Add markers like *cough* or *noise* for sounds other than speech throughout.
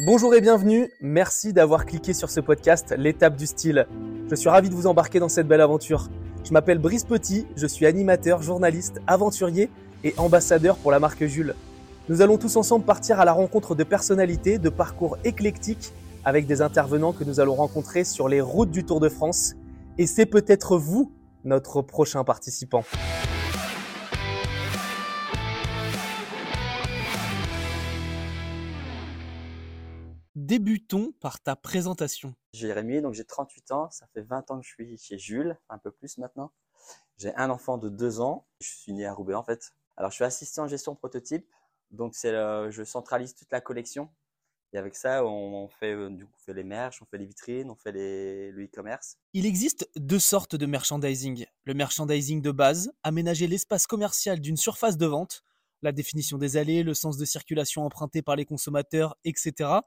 Bonjour et bienvenue, merci d'avoir cliqué sur ce podcast L'étape du style. Je suis ravi de vous embarquer dans cette belle aventure. Je m'appelle Brice Petit, je suis animateur, journaliste, aventurier et ambassadeur pour la marque Jules. Nous allons tous ensemble partir à la rencontre de personnalités, de parcours éclectiques, avec des intervenants que nous allons rencontrer sur les routes du Tour de France. Et c'est peut-être vous, notre prochain participant. Débutons par ta présentation. Jérémy, donc j'ai 38 ans, ça fait 20 ans que je suis chez Jules, un peu plus maintenant. J'ai un enfant de 2 ans, je suis né à Roubaix en fait. Alors je suis assistant en gestion prototype, donc c'est je centralise toute la collection. Et avec ça, on, fait, euh, du coup, on fait les merch, on fait les vitrines, on fait les, le e-commerce. Il existe deux sortes de merchandising. Le merchandising de base, aménager l'espace commercial d'une surface de vente, la définition des allées, le sens de circulation emprunté par les consommateurs, etc.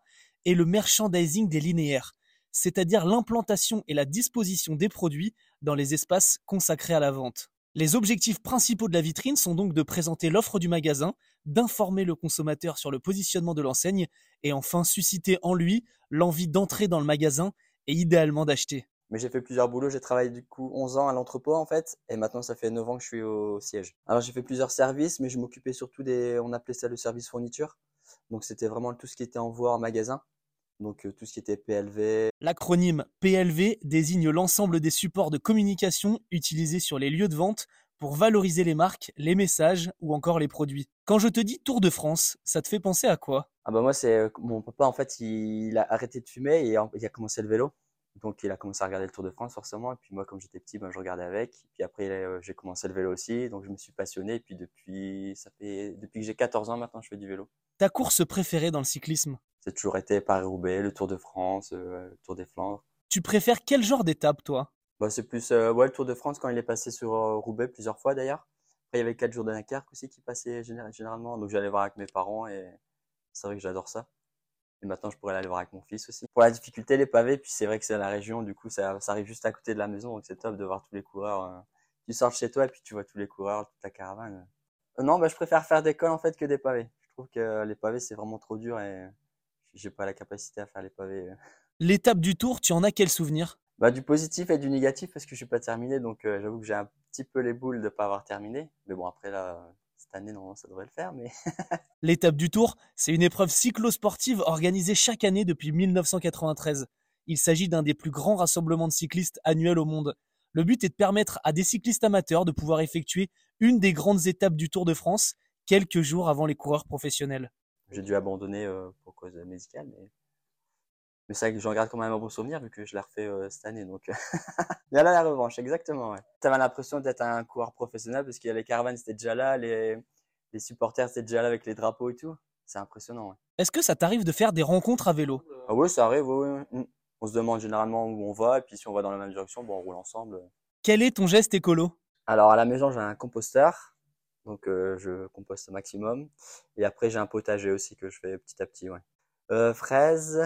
Et le merchandising des linéaires, c'est-à-dire l'implantation et la disposition des produits dans les espaces consacrés à la vente. Les objectifs principaux de la vitrine sont donc de présenter l'offre du magasin, d'informer le consommateur sur le positionnement de l'enseigne et enfin susciter en lui l'envie d'entrer dans le magasin et idéalement d'acheter. Mais j'ai fait plusieurs boulots, j'ai travaillé du coup 11 ans à l'entrepôt en fait, et maintenant ça fait 9 ans que je suis au siège. Alors j'ai fait plusieurs services, mais je m'occupais surtout des, on appelait ça le service fourniture. Donc c'était vraiment tout ce qui était envoi en magasin donc tout ce qui était PLV. L'acronyme PLV désigne l'ensemble des supports de communication utilisés sur les lieux de vente pour valoriser les marques, les messages ou encore les produits. Quand je te dis Tour de France, ça te fait penser à quoi? Ah bah moi c'est mon papa en fait il, a arrêté de fumer et il a commencé le vélo. Donc il a commencé à regarder le Tour de France forcément et puis moi comme j'étais petit ben, je regardais avec et puis après j'ai commencé le vélo aussi donc je me suis passionné et puis depuis ça fait depuis que j'ai 14 ans maintenant je fais du vélo. Ta course préférée dans le cyclisme? C'est toujours été Paris-Roubaix, le Tour de France, euh, le Tour des Flandres. Tu préfères quel genre d'étape, toi? Bah, C'est plus euh, ouais, le Tour de France quand il est passé sur euh, Roubaix plusieurs fois d'ailleurs. Après, il y avait quatre jours de Dunkerque aussi qui passaient généralement. Donc j'allais voir avec mes parents et c'est vrai que j'adore ça. Et maintenant, je pourrais aller voir avec mon fils aussi. Pour la difficulté, les pavés, puis c'est vrai que c'est la région, du coup, ça, ça, arrive juste à côté de la maison, donc c'est top de voir tous les coureurs. Tu sors de chez toi et puis tu vois tous les coureurs, toute la caravane. non, bah, je préfère faire des cols en fait que des pavés. Je trouve que les pavés, c'est vraiment trop dur et j'ai pas la capacité à faire les pavés. Euh. L'étape du tour, tu en as quel souvenir? Bah, Du positif et du négatif parce que je suis pas terminé. Donc euh, j'avoue que j'ai un petit peu les boules de pas avoir terminé. Mais bon, après là, cette année, non, ça devrait le faire. Mais *laughs* L'étape du tour, c'est une épreuve cyclosportive organisée chaque année depuis 1993. Il s'agit d'un des plus grands rassemblements de cyclistes annuels au monde. Le but est de permettre à des cyclistes amateurs de pouvoir effectuer une des grandes étapes du Tour de France quelques jours avant les coureurs professionnels j'ai dû abandonner euh, pour cause médicale. Mais, mais c'est vrai que j'en garde quand même un bon souvenir vu que je l'ai refait euh, cette année. Donc, *laughs* il y a là la revanche, exactement. Ouais. Tu avais l'impression d'être un coureur professionnel parce que les caravanes étaient déjà là, les, les supporters étaient déjà là avec les drapeaux et tout. C'est impressionnant. Ouais. Est-ce que ça t'arrive de faire des rencontres à vélo? Ah Oui, ça arrive. Oui, mm. On se demande généralement où on va et puis si on va dans la même direction, bon, on roule ensemble. Quel est ton geste écolo? Alors à la maison, j'ai un composteur donc euh, je composte au maximum. Et après j'ai un potager aussi que je fais petit à petit. Ouais. Euh, fraises,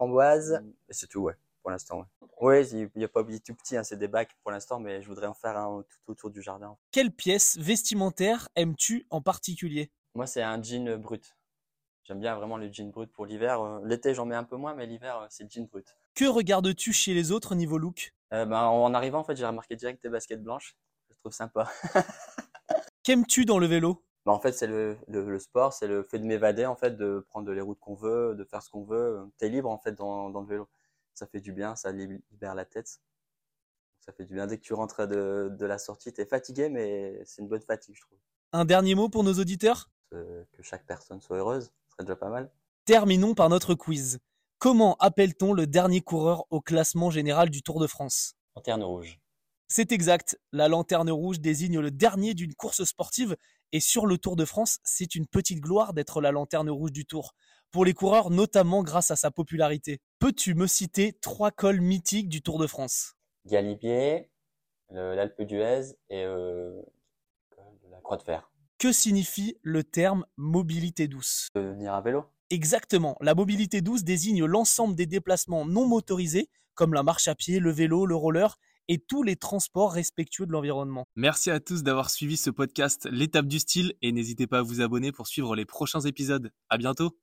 framboises, et c'est tout ouais, pour l'instant. Ouais. Oui, il n'y a pas tout petit, hein, c'est des bacs pour l'instant, mais je voudrais en faire un tout autour du jardin. Quelle pièce vestimentaire aimes-tu en particulier? Moi c'est un jean brut. J'aime bien vraiment le jean brut pour l'hiver. Euh, l'été j'en mets un peu moins, mais l'hiver c'est le jean brut. Que regardes-tu chez les autres niveau look? Ben, En arrivant en fait j'ai remarqué direct tes baskets blanches. Je trouve sympa. *laughs* Qu'aimes-tu dans le vélo? Bah, En fait, c'est le, le, sport, c'est le fait de m'évader, en fait, de prendre les routes qu'on veut, de faire ce qu'on veut. Tu es libre, en fait, dans, dans, le vélo. Ça fait du bien, ça libère la tête. Ça fait du bien. Dès que tu rentres de, de la sortie, tu es fatigué, mais c'est une bonne fatigue, je trouve. Un dernier mot pour nos auditeurs? Que chaque personne soit heureuse, ce serait déjà pas mal. Terminons par notre quiz. Comment appelle-t-on le dernier coureur au classement général du Tour de France? Lanterne rouge. C'est exact, la lanterne rouge désigne le dernier d'une course sportive et sur le Tour de France, c'est une petite gloire d'être la lanterne rouge du Tour, pour les coureurs notamment grâce à sa popularité. Peux-tu me citer trois cols mythiques du Tour de France? Galibier, l'Alpe d'Huez et euh, la Croix de Fer. Que signifie le terme mobilité douce? Venir à vélo. Exactement, la mobilité douce désigne l'ensemble des déplacements non motorisés, comme la marche à pied, le vélo, le roller, et tous les transports respectueux de l'environnement. Merci à tous d'avoir suivi ce podcast L'étape du style et n'hésitez pas à vous abonner pour suivre les prochains épisodes. À bientôt!